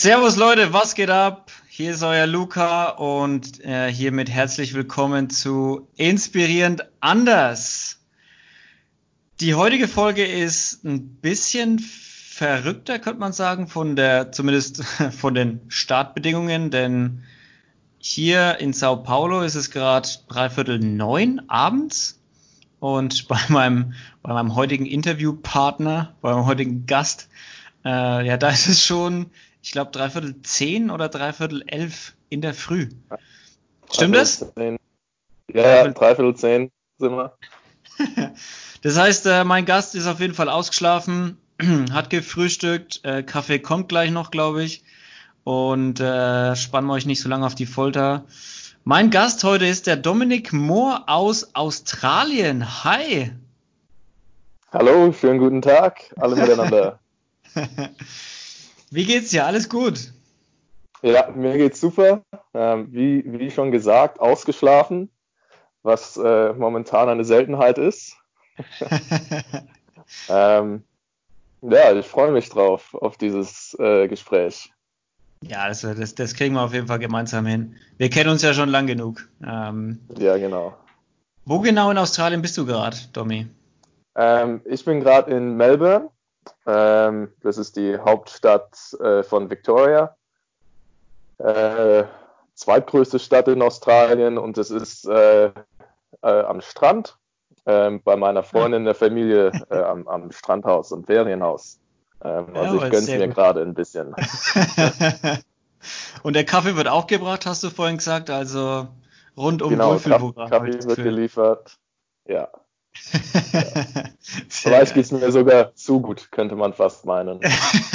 Servus Leute, was geht ab? Hier ist euer Luca und äh, hiermit herzlich willkommen zu Inspirierend anders. Die heutige Folge ist ein bisschen verrückter, könnte man sagen, von der, zumindest von den Startbedingungen, denn hier in Sao Paulo ist es gerade dreiviertel neun abends und bei meinem, bei meinem heutigen Interviewpartner, bei meinem heutigen Gast, äh, ja, da ist es schon ich glaube, dreiviertel zehn oder dreiviertel elf in der Früh. Stimmt das? Zehn. Ja, ja, dreiviertel zehn sind wir. das heißt, äh, mein Gast ist auf jeden Fall ausgeschlafen, hat gefrühstückt, äh, Kaffee kommt gleich noch, glaube ich. Und äh, spannen wir euch nicht so lange auf die Folter. Mein Gast heute ist der Dominik Moore aus Australien. Hi. Hallo, schönen guten Tag, alle miteinander. Wie geht's dir? Alles gut? Ja, mir geht's super. Ähm, wie, wie schon gesagt, ausgeschlafen, was äh, momentan eine Seltenheit ist. ähm, ja, ich freue mich drauf, auf dieses äh, Gespräch. Ja, das, das, das, kriegen wir auf jeden Fall gemeinsam hin. Wir kennen uns ja schon lang genug. Ähm, ja, genau. Wo genau in Australien bist du gerade, Domi? Ähm, ich bin gerade in Melbourne ähm, das ist die Hauptstadt äh, von Victoria. Äh, zweitgrößte Stadt in Australien und es ist äh, äh am Strand ähm, bei meiner Freundin der Familie äh, am, am, Strandhaus und Ferienhaus. Ähm, also ja, ich gönn's mir gerade ein bisschen. und der Kaffee wird auch gebracht, hast du vorhin gesagt, also rund um genau, Wohlfühlprogramm. Kaffee wird geliefert. Ja. Vielleicht geht es mir sogar zu gut, könnte man fast meinen.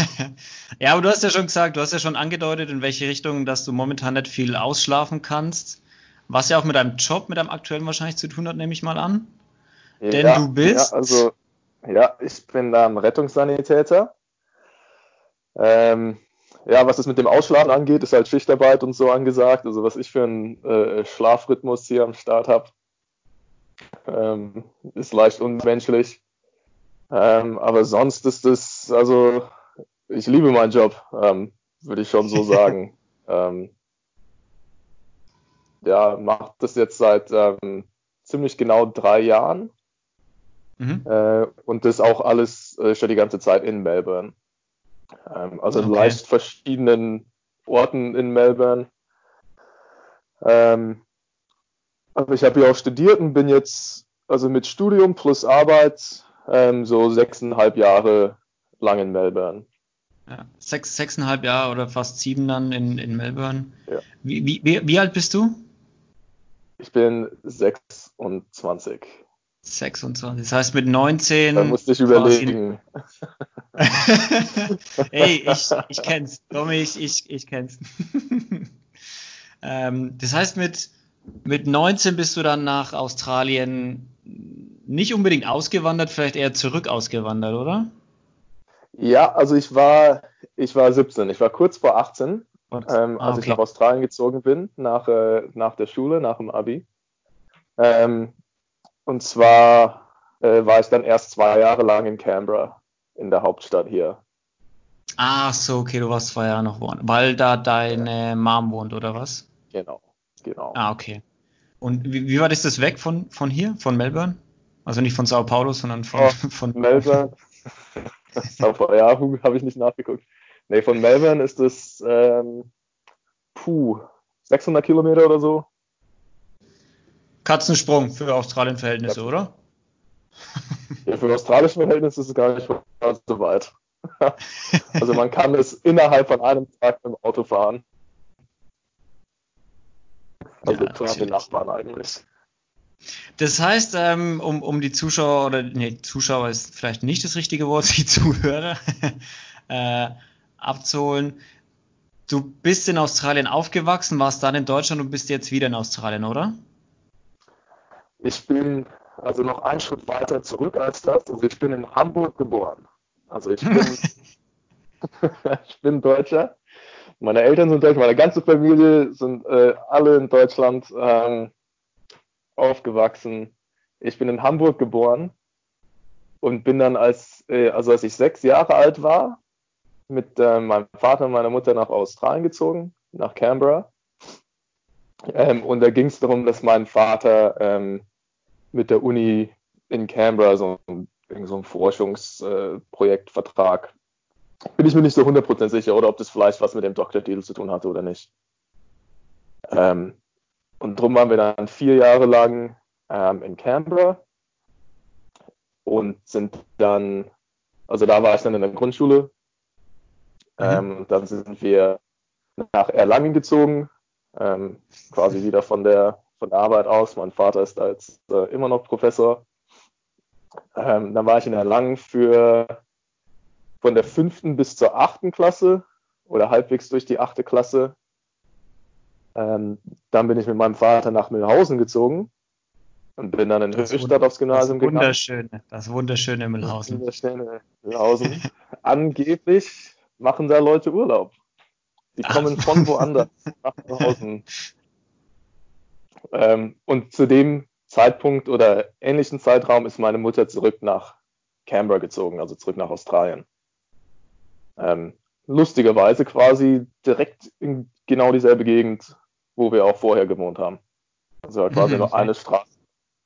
ja, aber du hast ja schon gesagt, du hast ja schon angedeutet, in welche Richtung, dass du momentan nicht viel ausschlafen kannst. Was ja auch mit deinem Job, mit deinem aktuellen wahrscheinlich zu tun hat, nehme ich mal an. Ja, Denn du bist. Ja, also, ja, ich bin da ein Rettungssanitäter. Ähm, ja, was es mit dem Ausschlafen angeht, ist halt Schichtarbeit und so angesagt. Also was ich für einen äh, Schlafrhythmus hier am Start habe, ähm, ist leicht unmenschlich. Ähm, aber sonst ist es, also ich liebe meinen Job, ähm, würde ich schon so sagen. ähm, ja, macht das jetzt seit ähm, ziemlich genau drei Jahren. Mhm. Äh, und das auch alles äh, schon die ganze Zeit in Melbourne. Ähm, also okay. in leicht verschiedenen Orten in Melbourne. Ähm, aber ich habe ja auch studiert und bin jetzt, also mit Studium plus Arbeit, ähm, so sechseinhalb Jahre lang in Melbourne. Ja, sechs, sechseinhalb Jahre oder fast sieben dann in, in Melbourne. Ja. Wie, wie, wie, wie alt bist du? Ich bin 26. 26. Das heißt mit 19. Da musste ich überlegen. Ey, ich, ich kenn's. Tommy, ich, ich, ich kenn's. ähm, das heißt mit mit 19 bist du dann nach Australien nicht unbedingt ausgewandert, vielleicht eher zurück ausgewandert, oder? Ja, also ich war, ich war 17, ich war kurz vor 18, ähm, ah, als ich nach Australien gezogen bin, nach, äh, nach der Schule, nach dem Abi. Ähm, und zwar äh, war ich dann erst zwei Jahre lang in Canberra, in der Hauptstadt hier. Ach so, okay, du warst zwei Jahre noch wohnen, weil da deine Mom wohnt, oder was? Genau. Genau. Ah, okay. Und wie, wie war das, das weg von, von hier, von Melbourne? Also nicht von Sao Paulo, sondern von, oh, von Melbourne. ja, habe ich nicht nachgeguckt. Nee, von Melbourne ist es ähm, puh, 600 Kilometer oder so. Katzensprung für Australien-Verhältnisse, ja. oder? Ja, für australische Verhältnisse ist es gar nicht so weit. also man kann es innerhalb von einem Tag mit dem Auto fahren. Also ja, zu den Nachbarn eigentlich. Das heißt, ähm, um, um die Zuschauer oder nee, Zuschauer ist vielleicht nicht das richtige Wort, die Zuhörer äh, abzuholen. Du bist in Australien aufgewachsen, warst dann in Deutschland und bist jetzt wieder in Australien, oder? Ich bin also noch einen Schritt weiter zurück als das. Also ich bin in Hamburg geboren. Also ich bin, ich bin Deutscher meine Eltern sind Deutsch, meine ganze Familie sind äh, alle in Deutschland ähm, aufgewachsen. Ich bin in Hamburg geboren und bin dann als, äh, also als ich sechs Jahre alt war, mit äh, meinem Vater und meiner Mutter nach Australien gezogen, nach Canberra. Ähm, und da ging es darum, dass mein Vater ähm, mit der Uni in Canberra so, so ein Forschungsprojektvertrag, äh, bin ich mir nicht so 100% sicher, oder ob das vielleicht was mit dem Doktortitel zu tun hatte oder nicht. Ähm, und darum waren wir dann vier Jahre lang ähm, in Canberra und sind dann, also da war ich dann in der Grundschule. Mhm. Ähm, dann sind wir nach Erlangen gezogen, ähm, quasi wieder von der, von der Arbeit aus. Mein Vater ist da jetzt äh, immer noch Professor. Ähm, dann war ich in Erlangen für von der fünften bis zur achten Klasse oder halbwegs durch die achte Klasse. Ähm, dann bin ich mit meinem Vater nach Mühlhausen gezogen und bin dann in das Höchstadt aufs Gymnasium das wunderschöne, gegangen. Das wunderschöne Mühlhausen. Das wunderschöne Mühlhausen. Angeblich machen da Leute Urlaub. Die kommen Ach. von woanders nach Mühlhausen. Ähm, und zu dem Zeitpunkt oder ähnlichen Zeitraum ist meine Mutter zurück nach Canberra gezogen, also zurück nach Australien. Ähm, lustigerweise quasi direkt in genau dieselbe Gegend, wo wir auch vorher gewohnt haben. Also quasi mhm, noch eine Straße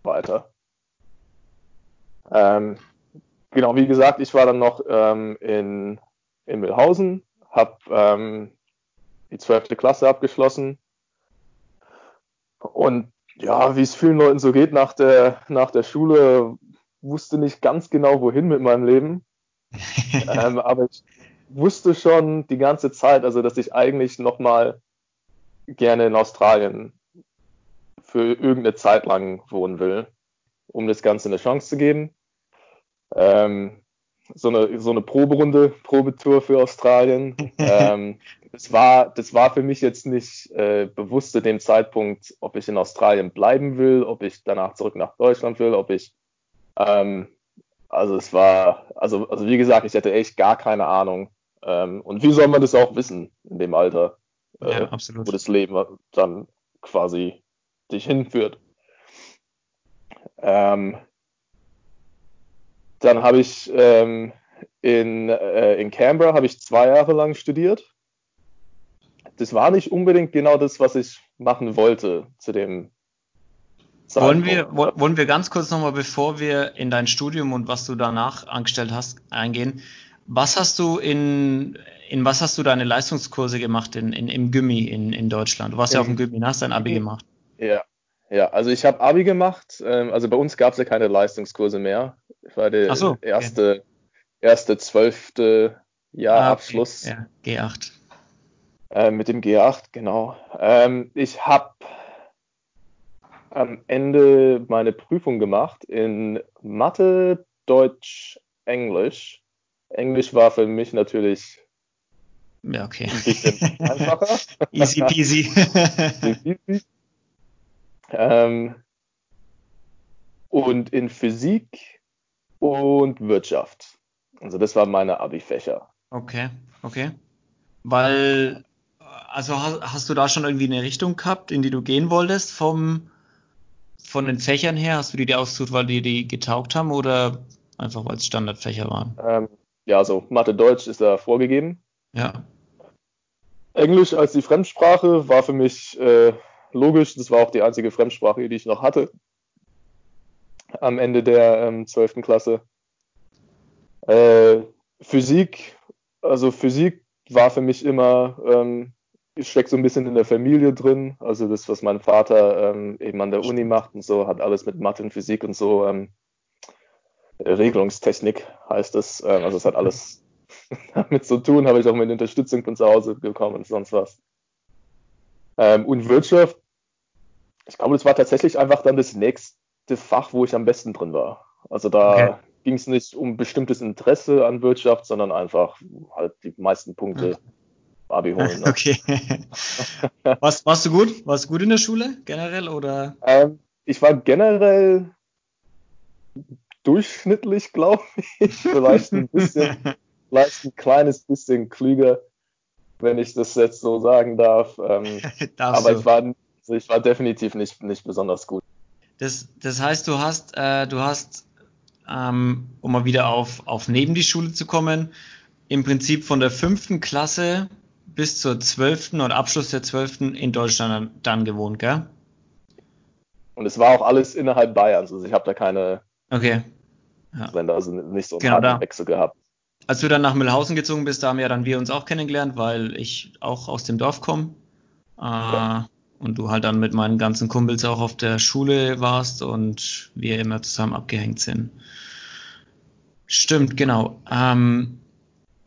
weiter. Ähm, genau, wie gesagt, ich war dann noch ähm, in, in Milhausen, habe ähm, die 12. Klasse abgeschlossen und ja, wie es vielen Leuten so geht nach der, nach der Schule, wusste nicht ganz genau, wohin mit meinem Leben. ähm, aber ich wusste schon die ganze Zeit, also dass ich eigentlich nochmal gerne in Australien für irgendeine Zeit lang wohnen will, um das Ganze eine Chance zu geben. Ähm, so eine, so eine Proberunde, Probetour für Australien. ähm, das, war, das war für mich jetzt nicht äh, bewusst zu dem Zeitpunkt, ob ich in Australien bleiben will, ob ich danach zurück nach Deutschland will, ob ich. Ähm, also es war, also, also wie gesagt, ich hätte echt gar keine Ahnung. Ähm, und wie soll man das auch wissen in dem Alter, äh, ja, wo das Leben dann quasi dich hinführt? Ähm, dann habe ich ähm, in, äh, in Canberra habe ich zwei Jahre lang studiert. Das war nicht unbedingt genau das, was ich machen wollte zu dem. Wollen wir, wollen wir ganz kurz nochmal, bevor wir in dein Studium und was du danach angestellt hast, eingehen? Was hast du in, in was hast du deine Leistungskurse gemacht in, in, im Gymmi in, in Deutschland? Du warst ja auf dem Gymmi, hast dein Abi gemacht. Ja, ja, also ich habe Abi gemacht. Ähm, also bei uns gab es ja keine Leistungskurse mehr. Ich war der so, erste, okay. erste zwölfte Jahrabschluss. Ah, okay. Ja, G8. Äh, mit dem G8, genau. Ähm, ich habe am Ende meine Prüfung gemacht in Mathe, Deutsch, Englisch. Englisch war für mich natürlich ja, okay. ein bisschen einfacher. Easy peasy. Easy peasy. Ähm, und in Physik und Wirtschaft. Also das waren meine Abi-Fächer. Okay, okay. Weil, also hast, hast, du da schon irgendwie eine Richtung gehabt, in die du gehen wolltest vom, von den Fächern her? Hast du die dir ausgesucht, weil die die getaugt haben oder einfach weil es Standardfächer waren? Ähm, ja, so Mathe, Deutsch ist da vorgegeben. Ja. Englisch als die Fremdsprache war für mich äh, logisch. Das war auch die einzige Fremdsprache, die ich noch hatte am Ende der ähm, 12. Klasse. Äh, Physik, also Physik war für mich immer, ähm, ich stecke so ein bisschen in der Familie drin. Also das, was mein Vater ähm, eben an der Uni macht und so, hat alles mit Mathe und Physik und so. Ähm, Regelungstechnik heißt es. Ähm, also es hat alles damit zu tun, habe ich auch mit Unterstützung von zu Hause bekommen und sonst was. Ähm, und Wirtschaft, ich glaube, das war tatsächlich einfach dann das nächste Fach, wo ich am besten drin war. Also da okay. ging es nicht um bestimmtes Interesse an Wirtschaft, sondern einfach halt die meisten Punkte Abi holen. Ne? Okay. Was, warst du gut? Warst du gut in der Schule generell oder? Ähm, ich war generell durchschnittlich, glaube ich. Vielleicht ein bisschen, vielleicht ein kleines bisschen klüger wenn ich das jetzt so sagen darf. Ähm, aber ich war, also ich war definitiv nicht, nicht besonders gut. Das, das heißt, du hast, äh, du hast, ähm, um mal wieder auf, auf neben die Schule zu kommen, im Prinzip von der fünften Klasse bis zur zwölften und Abschluss der zwölften in Deutschland dann gewohnt, gell? Und es war auch alles innerhalb Bayerns. Also ich habe da keine okay. Ja. also nicht so einen genau da. Wechsel gehabt. Als du dann nach Mühlhausen gezogen bist, da haben ja dann wir uns auch kennengelernt, weil ich auch aus dem Dorf komme. Äh, ja. Und du halt dann mit meinen ganzen Kumpels auch auf der Schule warst und wir immer zusammen abgehängt sind. Stimmt, genau. Ähm,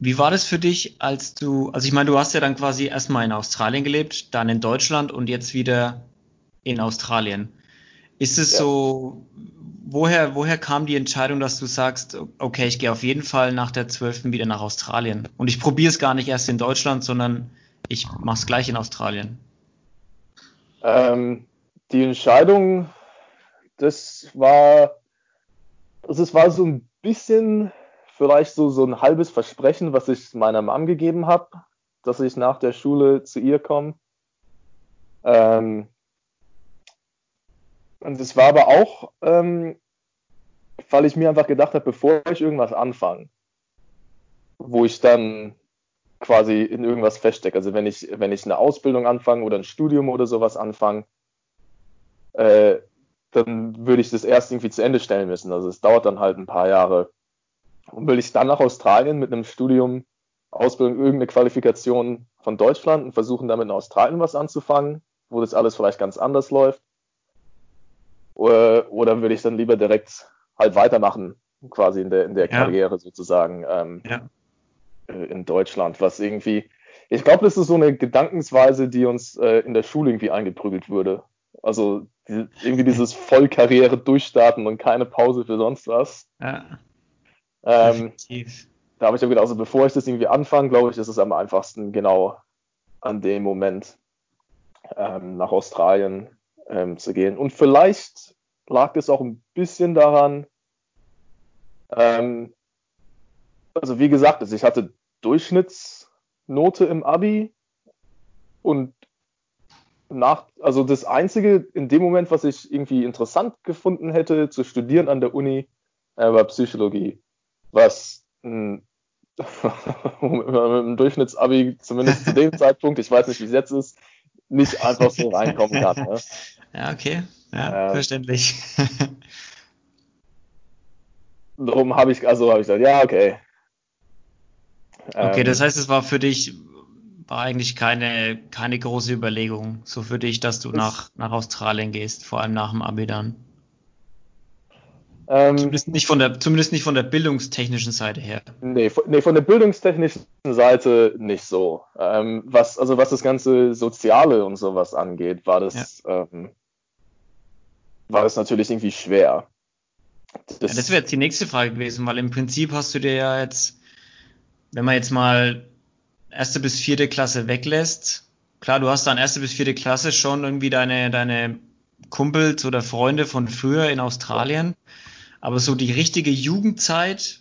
wie war das für dich, als du, also ich meine, du hast ja dann quasi erstmal in Australien gelebt, dann in Deutschland und jetzt wieder in Australien. Ist es ja. so, woher, woher kam die Entscheidung, dass du sagst, okay, ich gehe auf jeden Fall nach der 12. wieder nach Australien und ich probiere es gar nicht erst in Deutschland, sondern ich mache es gleich in Australien? Ähm, die Entscheidung, das war, also es war so ein bisschen vielleicht so, so ein halbes Versprechen, was ich meiner Mom gegeben habe, dass ich nach der Schule zu ihr komme. Ähm, und es war aber auch, ähm, weil ich mir einfach gedacht habe, bevor ich irgendwas anfange, wo ich dann quasi in irgendwas feststecke. Also wenn ich, wenn ich eine Ausbildung anfange oder ein Studium oder sowas anfange, äh, dann würde ich das erst irgendwie zu Ende stellen müssen. Also es dauert dann halt ein paar Jahre. Und will ich dann nach Australien mit einem Studium, Ausbildung, irgendeine Qualifikation von Deutschland und versuchen damit in Australien was anzufangen, wo das alles vielleicht ganz anders läuft? Oder, oder würde ich dann lieber direkt halt weitermachen, quasi in der, in der ja. Karriere sozusagen ähm, ja. Äh, in Deutschland, was irgendwie, ich glaube, das ist so eine Gedankensweise, die uns äh, in der Schule irgendwie eingeprügelt würde. Also die, irgendwie dieses Vollkarriere durchstarten und keine Pause für sonst was. Ja. Ähm, da habe ich ja gedacht, also bevor ich das irgendwie anfange, glaube ich, ist es am einfachsten genau an dem Moment ähm, nach Australien ähm, zu gehen. Und vielleicht lag es auch ein bisschen daran, ähm, also wie gesagt, also ich hatte Durchschnittsnote im Abi und nach, also das Einzige in dem Moment, was ich irgendwie interessant gefunden hätte zu studieren an der Uni, äh, war Psychologie. Was mh, mit einem Durchschnittsabi, zumindest zu dem Zeitpunkt, ich weiß nicht, wie es jetzt ist, nicht einfach so reinkommen kann. Ne? Ja, okay. Ja, ähm, verständlich. darum habe ich, also habe ich gesagt, ja, okay. Okay, ähm, das heißt, es war für dich war eigentlich keine, keine große Überlegung, so für dich, dass du nach, nach Australien gehst, vor allem nach dem Abi dann. Ähm, zumindest, nicht von der, zumindest nicht von der bildungstechnischen Seite her. Nee, von, nee, von der bildungstechnischen Seite nicht so. Ähm, was, also was das ganze Soziale und sowas angeht, war das, ja. ähm, war das natürlich irgendwie schwer. Das, ja, das wäre jetzt die nächste Frage gewesen, weil im Prinzip hast du dir ja jetzt, wenn man jetzt mal erste bis vierte Klasse weglässt, klar, du hast dann erste bis vierte Klasse schon irgendwie deine, deine Kumpels oder Freunde von früher in Australien, aber so die richtige Jugendzeit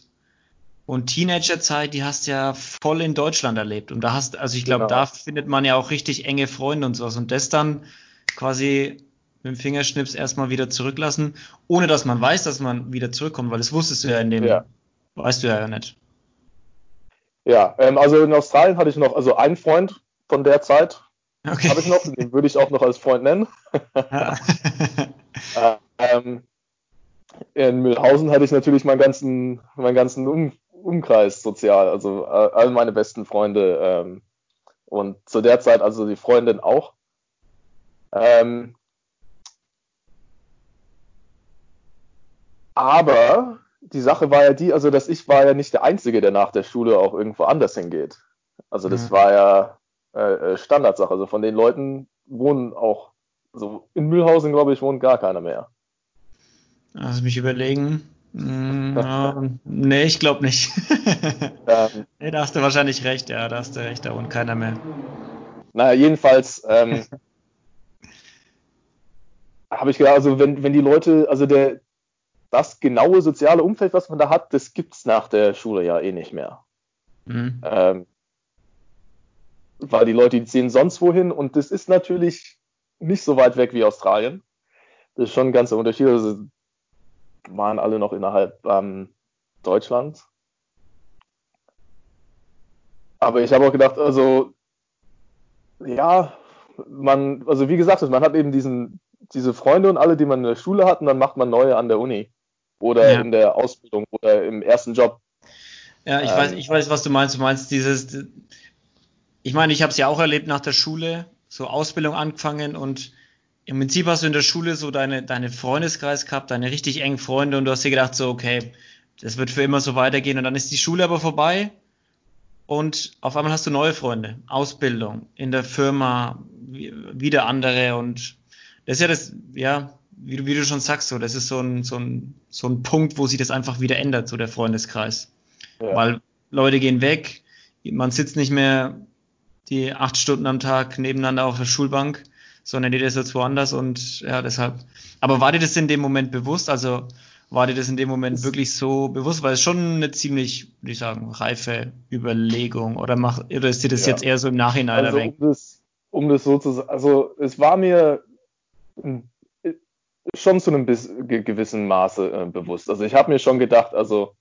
und Teenagerzeit, die hast du ja voll in Deutschland erlebt. Und da hast, also ich glaube, genau. da findet man ja auch richtig enge Freunde und sowas. Und das dann quasi mit dem Fingerschnips erstmal wieder zurücklassen, ohne dass man weiß, dass man wieder zurückkommt, weil das wusstest du ja in dem, ja. weißt du ja nicht. Ja, ähm, also in Australien hatte ich noch, also einen Freund von der Zeit okay. habe ich noch, den würde ich auch noch als Freund nennen. äh, ähm, in Mühlhausen hatte ich natürlich meinen ganzen, meinen ganzen um Umkreis sozial, also äh, all meine besten Freunde ähm, und zu der Zeit also die Freundin auch. Ähm, Aber die Sache war ja die, also dass ich war ja nicht der Einzige, der nach der Schule auch irgendwo anders hingeht. Also das mhm. war ja äh, äh, Standardsache. Also von den Leuten wohnen auch, so in Mühlhausen, glaube ich, wohnt gar keiner mehr. Also mich überlegen. Mm, nee, ich glaube nicht. ähm, nee, da hast du wahrscheinlich recht, ja, da hast du recht, da wohnt keiner mehr. Naja, jedenfalls ähm, habe ich gedacht, also wenn, wenn die Leute, also der, das genaue soziale Umfeld, was man da hat, das gibt es nach der Schule ja eh nicht mehr. Mhm. Ähm, weil die Leute, die ziehen sonst wohin und das ist natürlich nicht so weit weg wie Australien. Das ist schon ein ganzer Unterschied. Also waren alle noch innerhalb ähm, Deutschlands. aber ich habe auch gedacht, also ja, man, also wie gesagt, man hat eben diesen, diese Freunde und alle, die man in der Schule hat, und dann macht man neue an der Uni oder ja. in der Ausbildung oder im ersten Job. Ja, ich ähm, weiß, ich weiß, was du meinst. Du meinst dieses, ich meine, ich habe es ja auch erlebt nach der Schule, so Ausbildung angefangen und im Prinzip hast du in der Schule so deine, deine Freundeskreis gehabt, deine richtig engen Freunde und du hast dir gedacht so, okay, das wird für immer so weitergehen und dann ist die Schule aber vorbei und auf einmal hast du neue Freunde, Ausbildung, in der Firma, wieder andere und das ist ja das, ja, wie du, wie du schon sagst, so, das ist so ein, so, ein, so ein Punkt, wo sich das einfach wieder ändert, so der Freundeskreis. Ja. Weil Leute gehen weg, man sitzt nicht mehr die acht Stunden am Tag nebeneinander auf der Schulbank, sondern jeder ist jetzt woanders und ja, deshalb. Aber war dir das in dem Moment bewusst? Also war dir das in dem Moment wirklich so bewusst? Weil es schon eine ziemlich, würde ich sagen, reife Überlegung oder mach, oder ist dir das ja. jetzt eher so im Nachhinein also, um das, um das so zu sagen, also es war mir schon zu einem gewissen Maße äh, bewusst. Also ich habe mir schon gedacht, also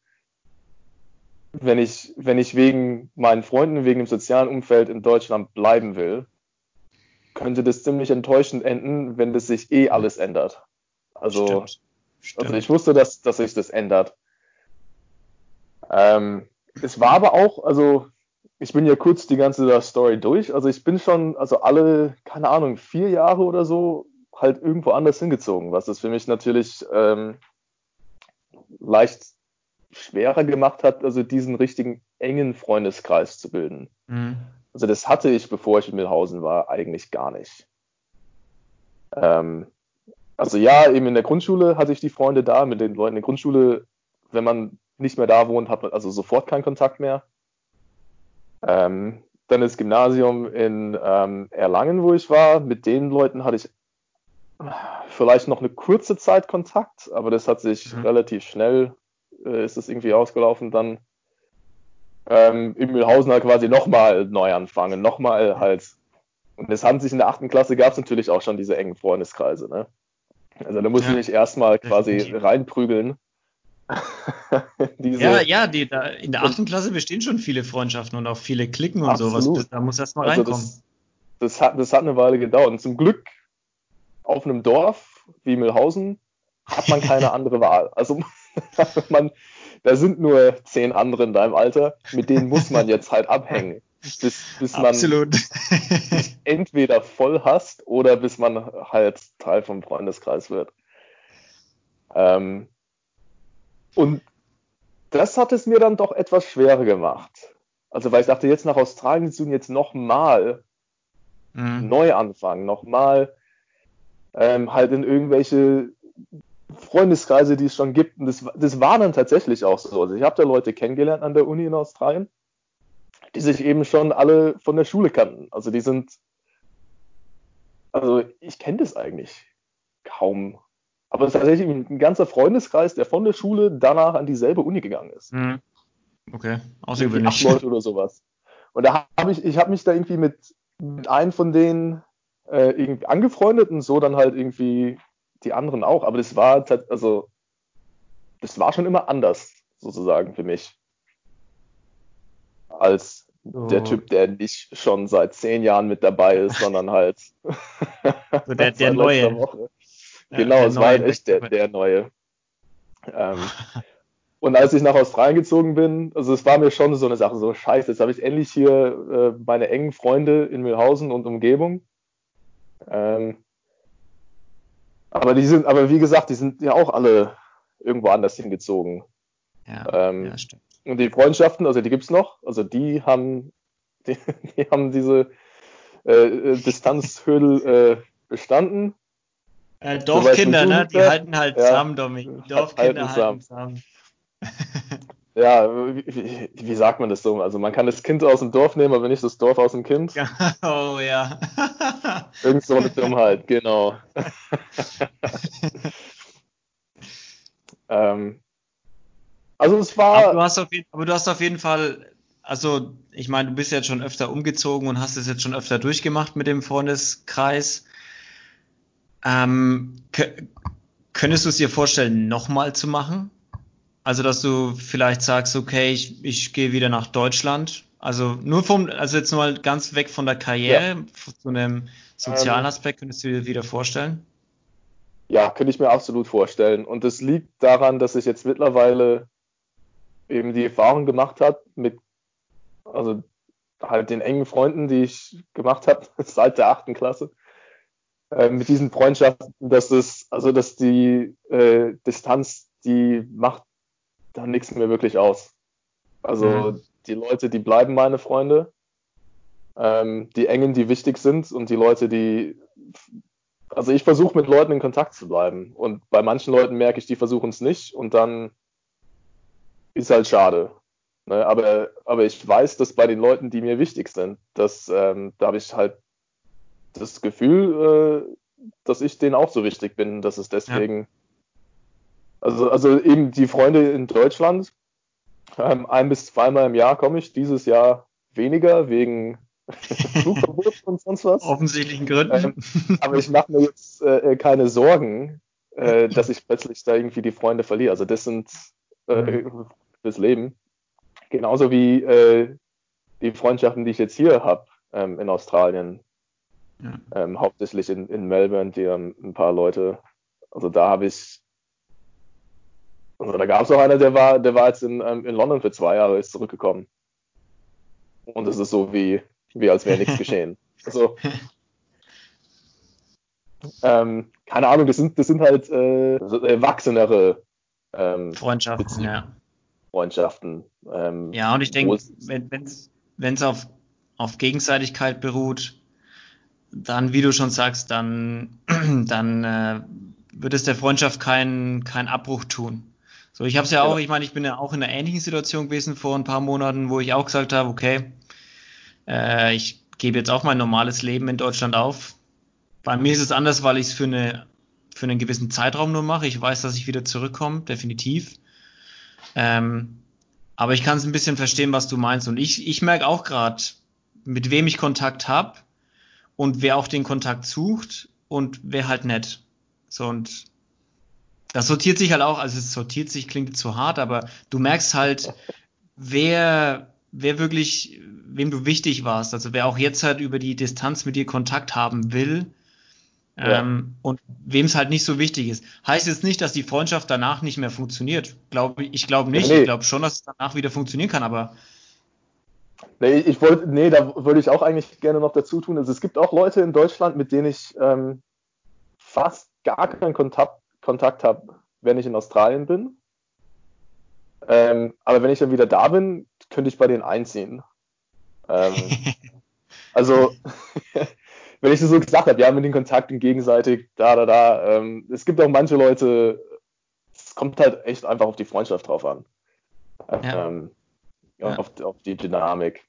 wenn ich, wenn ich wegen meinen Freunden, wegen dem sozialen Umfeld in Deutschland bleiben will, könnte das ziemlich enttäuschend enden, wenn das sich eh alles ändert. Also Stimmt. Stimmt. Also ich wusste, dass, dass sich das ändert. Ähm, es war aber auch, also ich bin ja kurz die ganze Story durch. Also ich bin schon, also alle, keine Ahnung, vier Jahre oder so halt irgendwo anders hingezogen, was es für mich natürlich ähm, leicht schwerer gemacht hat, also diesen richtigen engen Freundeskreis zu bilden. Mhm. Also das hatte ich, bevor ich in Milhausen war, eigentlich gar nicht. Ähm, also ja, eben in der Grundschule hatte ich die Freunde da, mit den Leuten in der Grundschule, wenn man nicht mehr da wohnt, hat man also sofort keinen Kontakt mehr. Ähm, dann das Gymnasium in ähm, Erlangen, wo ich war, mit den Leuten hatte ich vielleicht noch eine kurze Zeit Kontakt, aber das hat sich mhm. relativ schnell, äh, ist es irgendwie ausgelaufen. Dann ähm, in Mühlhausen halt quasi nochmal neu anfangen, nochmal halt. Und es haben sich in der achten Klasse gab es natürlich auch schon diese engen Freundeskreise, ne? Also da muss ja, ich mich erstmal quasi reinprügeln. ja, ja, die, da, in der achten Klasse bestehen schon viele Freundschaften und auch viele Klicken und absolut. sowas. Da muss erstmal also reinkommen. Das, das, hat, das hat eine Weile gedauert. Und zum Glück auf einem Dorf wie Milhausen hat man keine andere Wahl. Also man, da sind nur zehn andere in deinem Alter, mit denen muss man jetzt halt abhängen bis, bis man entweder voll hasst oder bis man halt Teil vom Freundeskreis wird. Ähm, und das hat es mir dann doch etwas schwerer gemacht. Also, weil ich dachte, jetzt nach Australien zu jetzt nochmal mhm. neu anfangen, nochmal ähm, halt in irgendwelche Freundeskreise, die es schon gibt. Und das, das war dann tatsächlich auch so. Also, ich habe da Leute kennengelernt an der Uni in Australien die sich eben schon alle von der Schule kannten. Also die sind, also ich kenne das eigentlich kaum. Aber es ist tatsächlich ein ganzer Freundeskreis, der von der Schule danach an dieselbe Uni gegangen ist. Mhm. Okay, außergewöhnlich. Acht Leute oder sowas. Und da habe ich, ich habe mich da irgendwie mit, mit einem von denen äh, irgendwie angefreundet und so dann halt irgendwie die anderen auch. Aber das war, also, das war schon immer anders, sozusagen, für mich als oh. der Typ, der nicht schon seit zehn Jahren mit dabei ist, sondern halt so der, der neue. Woche. Genau, ja, es war halt echt der, der neue. Ähm, und als ich nach Australien gezogen bin, also es war mir schon so eine Sache, so scheiße, jetzt habe ich endlich hier äh, meine engen Freunde in Milhausen und Umgebung. Ähm, aber die sind, aber wie gesagt, die sind ja auch alle irgendwo anders hingezogen. Ja, ähm, ja stimmt. Und die Freundschaften, also die gibt es noch, also die haben, die, die haben diese äh, äh Distanzhürde äh, bestanden. Äh, Dorfkinder, ne? Die halten halt ja, zusammen, Dominik. Dorfkinder halten zusammen. ja, wie, wie, sagt man das so? Also man kann das Kind aus dem Dorf nehmen, aber nicht das Dorf aus dem Kind. oh ja. Irgend so eine Dummheit, genau. ähm, also es war. Aber du hast auf jeden, aber du hast auf jeden Fall, also ich meine, du bist jetzt schon öfter umgezogen und hast es jetzt schon öfter durchgemacht mit dem Freundeskreis. Ähm, könntest du es dir vorstellen, nochmal zu machen? Also, dass du vielleicht sagst, okay, ich, ich gehe wieder nach Deutschland Also nur vom, also jetzt mal ganz weg von der Karriere, ja. zu einem sozialen ähm, Aspekt, könntest du dir wieder vorstellen? Ja, könnte ich mir absolut vorstellen. Und es liegt daran, dass ich jetzt mittlerweile eben die Erfahrung gemacht habe mit, also halt den engen Freunden, die ich gemacht habe seit der achten Klasse, äh, mit diesen Freundschaften, dass es, also dass die äh, Distanz, die macht dann nichts mehr wirklich aus. Also mhm. die Leute, die bleiben meine Freunde, ähm, die engen, die wichtig sind und die Leute, die also ich versuche mit Leuten in Kontakt zu bleiben und bei manchen Leuten merke ich, die versuchen es nicht und dann ist halt schade. Ne? Aber, aber ich weiß, dass bei den Leuten, die mir wichtig sind, dass, ähm, da habe ich halt das Gefühl, äh, dass ich denen auch so wichtig bin, dass es deswegen, ja. Also, also eben die Freunde in Deutschland, ähm, ein bis zweimal im Jahr komme ich, dieses Jahr weniger wegen Flugverbot und sonst was. Offensichtlichen Gründen. Ähm, aber ich mache mir jetzt äh, keine Sorgen, äh, dass ich plötzlich da irgendwie die Freunde verliere. Also das sind äh, fürs Leben. Genauso wie äh, die Freundschaften, die ich jetzt hier habe ähm, in Australien. Ja. Ähm, hauptsächlich in, in Melbourne, die haben ein paar Leute. Also da habe ich. Also da gab es auch einer, der war, der war jetzt in, ähm, in London für zwei Jahre, ist zurückgekommen. Und es ist so wie, wie als wäre nichts geschehen. Also, ähm, keine Ahnung, das sind, das sind halt äh, erwachsenere ähm, Freundschaften, ja. Freundschaften. Ähm, ja, und ich denke, wenn es auf, auf Gegenseitigkeit beruht, dann, wie du schon sagst, dann, dann äh, wird es der Freundschaft keinen kein Abbruch tun. So, ich habe es ja auch, genau. ich meine, ich bin ja auch in einer ähnlichen Situation gewesen vor ein paar Monaten, wo ich auch gesagt habe, okay, äh, ich gebe jetzt auch mein normales Leben in Deutschland auf. Bei mir ist es anders, weil ich es für, eine, für einen gewissen Zeitraum nur mache. Ich weiß, dass ich wieder zurückkomme, definitiv. Ähm, aber ich kann es ein bisschen verstehen, was du meinst. Und ich, ich merke auch gerade, mit wem ich Kontakt habe und wer auch den Kontakt sucht und wer halt nicht. So und das sortiert sich halt auch, also es sortiert sich, klingt zu hart, aber du merkst halt, wer, wer wirklich, wem du wichtig warst, also wer auch jetzt halt über die Distanz mit dir Kontakt haben will ja. ähm, und wem es halt nicht so wichtig ist. Heißt jetzt nicht, dass die Freundschaft danach nicht mehr funktioniert. Glaub, ich glaube nicht. Nee. Ich glaube schon, dass es danach wieder funktionieren kann, aber Nee, ich wollte, nee, da würde ich auch eigentlich gerne noch dazu tun. Also es gibt auch Leute in Deutschland, mit denen ich ähm, fast gar keinen Kontakt, Kontakt habe, wenn ich in Australien bin. Ähm, aber wenn ich dann wieder da bin, könnte ich bei denen einziehen. Ähm, also, wenn ich das so gesagt habe, ja, mit den Kontakten gegenseitig, da, da, da. Ähm, es gibt auch manche Leute, es kommt halt echt einfach auf die Freundschaft drauf an. Ja. Ähm, ja. Auf, auf, die Dynamik.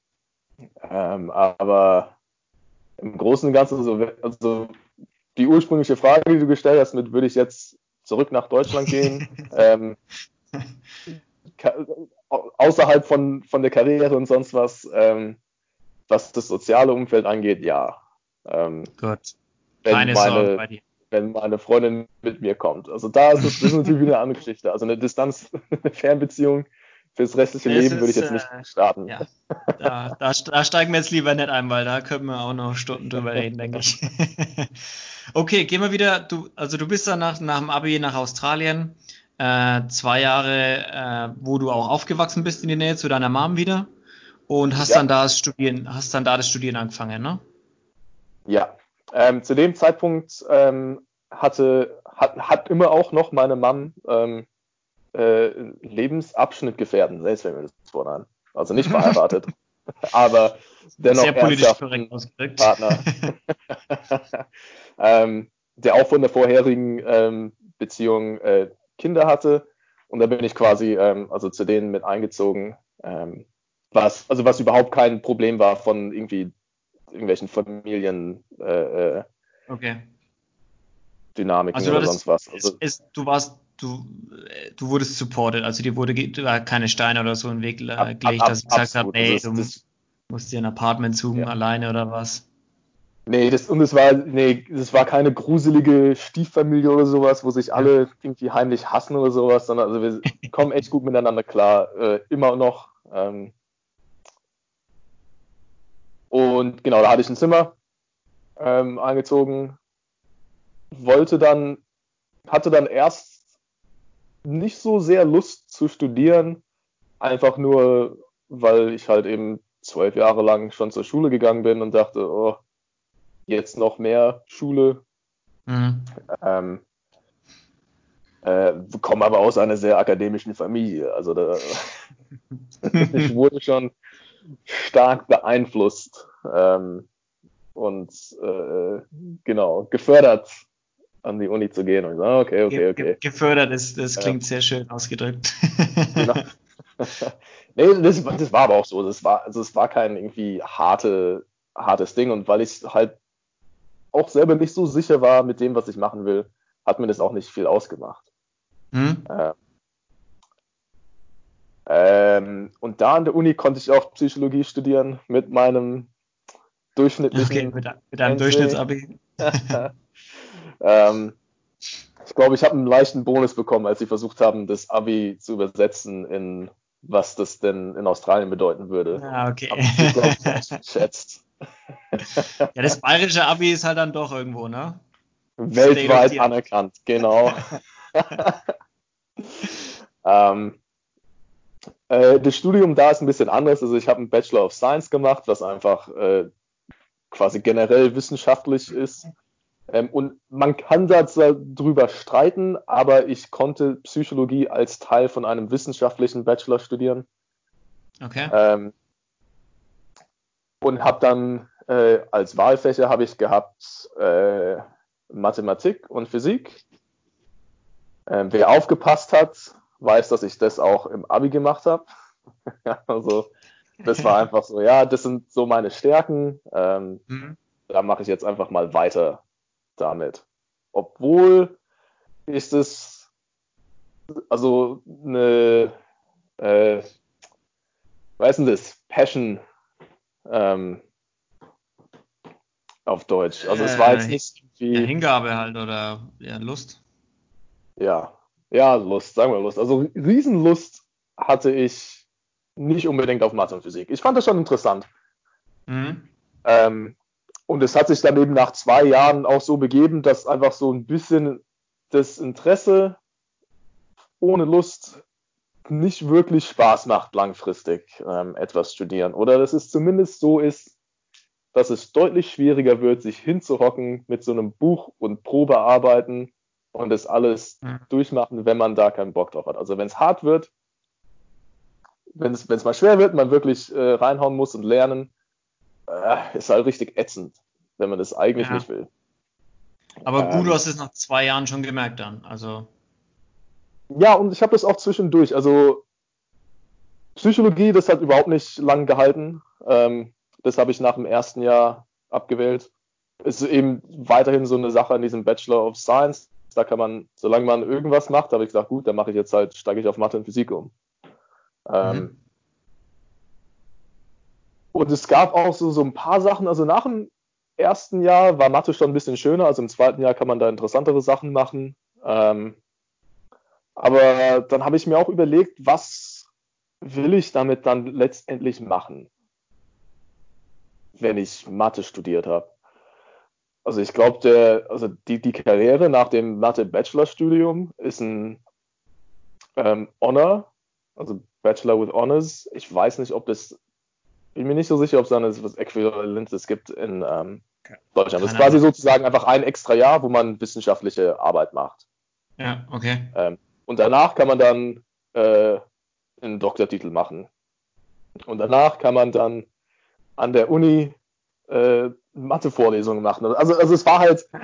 Ähm, aber im Großen und Ganzen, so, also die ursprüngliche Frage, die du gestellt hast, mit würde ich jetzt zurück nach Deutschland gehen, ähm, außerhalb von, von der Karriere und sonst was, ähm, was das soziale Umfeld angeht, ja. Ähm, Gut. Keine meine, Sorge bei dir. Wenn meine Freundin mit mir kommt. Also da ist es natürlich wieder eine andere Geschichte. Also eine Distanz, eine Fernbeziehung fürs restliche das Leben ist, würde ich jetzt nicht äh, starten. Ja, da, da, da, steigen wir jetzt lieber nicht ein, weil da können wir auch noch Stunden drüber reden, denke ich. okay, gehen wir wieder. Du, also du bist dann nach, nach dem Abi nach Australien äh, zwei Jahre, äh, wo du auch aufgewachsen bist in der Nähe zu deiner Mom wieder und hast ja. dann da das Studieren, hast dann da das Studieren angefangen, ne? Ja. Ähm, zu dem Zeitpunkt ähm, hatte hat, hat immer auch noch meine Mom ähm, äh, Lebensabschnitt gefährden, selbst wenn wir das vornehmen. Also nicht verheiratet, aber dennoch Sehr politisch korrekt ausgedrückt. Partner, ähm, der auch von der vorherigen ähm, Beziehung äh, Kinder hatte. Und da bin ich quasi ähm, also zu denen mit eingezogen, ähm, was, also was überhaupt kein Problem war von irgendwie irgendwelchen Familien äh, äh okay. Dynamiken also oder sonst was. Also, es, es, du warst, du, du wurdest supported, also dir wurde keine Steine oder so in den Weg gelegt, dass ich gesagt habe, also du musst dir ein Apartment suchen, ja. alleine oder was. Nee, das, und es war, nee, das war keine gruselige Stieffamilie oder sowas, wo sich alle irgendwie heimlich hassen oder sowas, sondern also wir kommen echt gut miteinander klar, äh, immer noch. Ähm, Und genau, da hatte ich ein Zimmer ähm, eingezogen, wollte dann, hatte dann erst nicht so sehr Lust zu studieren, einfach nur, weil ich halt eben zwölf Jahre lang schon zur Schule gegangen bin und dachte, oh, jetzt noch mehr Schule. Mhm. Ähm, äh, komme aber aus einer sehr akademischen Familie. Also da, ich wurde schon stark beeinflusst ähm, und äh, genau gefördert an die Uni zu gehen und so, okay, okay, okay. Gefördert ist, das klingt ja. sehr schön ausgedrückt. genau. nee, das, das, war aber auch so. Das war, also es war kein irgendwie harte, hartes Ding und weil ich halt auch selber nicht so sicher war mit dem, was ich machen will, hat mir das auch nicht viel ausgemacht. Hm? Äh, ähm, und da an der Uni konnte ich auch Psychologie studieren mit meinem durchschnittlichen. Okay, mit, mit einem Durchschnittsabi. ähm, ich glaube, ich habe einen leichten Bonus bekommen, als sie versucht haben, das Abi zu übersetzen in was das denn in Australien bedeuten würde. Ah, okay. schätzt. ja, das bayerische Abi ist halt dann doch irgendwo, ne? Weltweit anerkannt, genau. ähm, äh, das Studium da ist ein bisschen anders. Also ich habe einen Bachelor of Science gemacht, was einfach äh, quasi generell wissenschaftlich ist. Ähm, und man kann darüber streiten, aber ich konnte Psychologie als Teil von einem wissenschaftlichen Bachelor studieren. Okay. Ähm, und habe dann äh, als Wahlfächer habe ich gehabt äh, Mathematik und Physik. Ähm, wer aufgepasst hat, weiß, dass ich das auch im Abi gemacht habe. also das war einfach so, ja, das sind so meine Stärken. Ähm, mhm. Da mache ich jetzt einfach mal weiter damit. Obwohl ist es also eine, äh, ist denn das? Passion ähm, auf Deutsch. Also es war jetzt äh, nicht wie. Ja, Hingabe halt oder ja, Lust. Ja, ja, Lust, sagen wir Lust. Also Riesenlust hatte ich nicht unbedingt auf Mathe und Physik. Ich fand das schon interessant. Mhm. Ähm, und es hat sich dann eben nach zwei Jahren auch so begeben, dass einfach so ein bisschen das Interesse ohne Lust nicht wirklich Spaß macht, langfristig ähm, etwas studieren. Oder dass es zumindest so ist, dass es deutlich schwieriger wird, sich hinzuhocken mit so einem Buch und Probearbeiten und das alles mhm. durchmachen, wenn man da keinen Bock drauf hat. Also wenn es hart wird, wenn es mal schwer wird, man wirklich äh, reinhauen muss und lernen, äh, ist halt richtig ätzend, wenn man das eigentlich ja. nicht will. Aber gut, ähm, du hast es nach zwei Jahren schon gemerkt dann. Also. Ja, und ich habe das auch zwischendurch. Also Psychologie, das hat überhaupt nicht lang gehalten. Ähm, das habe ich nach dem ersten Jahr abgewählt. Ist eben weiterhin so eine Sache an diesem Bachelor of Science. Da kann man, solange man irgendwas macht, habe ich gesagt, gut, dann mache ich jetzt halt, steige ich auf Mathe und Physik um. Ähm, mhm. Und es gab auch so, so ein paar Sachen, also nach dem ersten Jahr war Mathe schon ein bisschen schöner, also im zweiten Jahr kann man da interessantere Sachen machen. Ähm, aber dann habe ich mir auch überlegt, was will ich damit dann letztendlich machen, wenn ich Mathe studiert habe. Also ich glaube, also die, die Karriere nach dem Mathe-Bachelor-Studium ist ein ähm, Honor, also Bachelor with Honors. Ich weiß nicht, ob das bin mir nicht so sicher, ob es da was Äquivalentes gibt in ähm, Deutschland. Das ist quasi sozusagen einfach ein extra Jahr, wo man wissenschaftliche Arbeit macht. Ja, okay. Ähm, und danach kann man dann äh, einen Doktortitel machen. Und danach kann man dann an der Uni äh, Mathe-Vorlesungen machen. Also, also es war halt.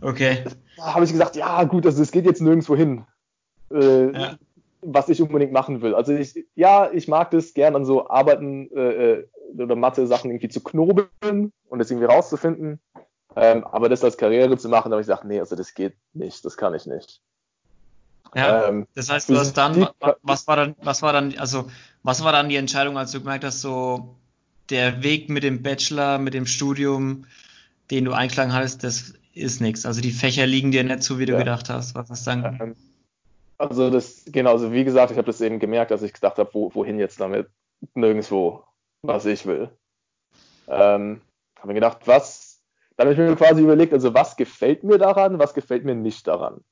Okay. Da habe ich gesagt, ja gut, also es geht jetzt nirgendwo hin. Äh, ja was ich unbedingt machen will. Also ich, ja, ich mag das gern an so Arbeiten äh, äh, oder Mathe-Sachen irgendwie zu knobeln und das irgendwie rauszufinden. Ähm, aber das als Karriere zu machen, da habe ich gesagt, nee, also das geht nicht, das kann ich nicht. Ja, ähm, das heißt, du hast dann, was war dann, was war dann, also was war dann die Entscheidung, als du gemerkt hast, so der Weg mit dem Bachelor, mit dem Studium, den du eingeschlagen hattest, das ist nichts. Also die Fächer liegen dir nicht so, wie du ja. gedacht hast. Was hast du dann? Ähm, also das, genau, also wie gesagt, ich habe das eben gemerkt, dass ich gedacht habe, wo, wohin jetzt damit? Nirgendwo, was ich will. Ähm, habe mir gedacht, was, dann habe ich mir quasi überlegt, also was gefällt mir daran, was gefällt mir nicht daran.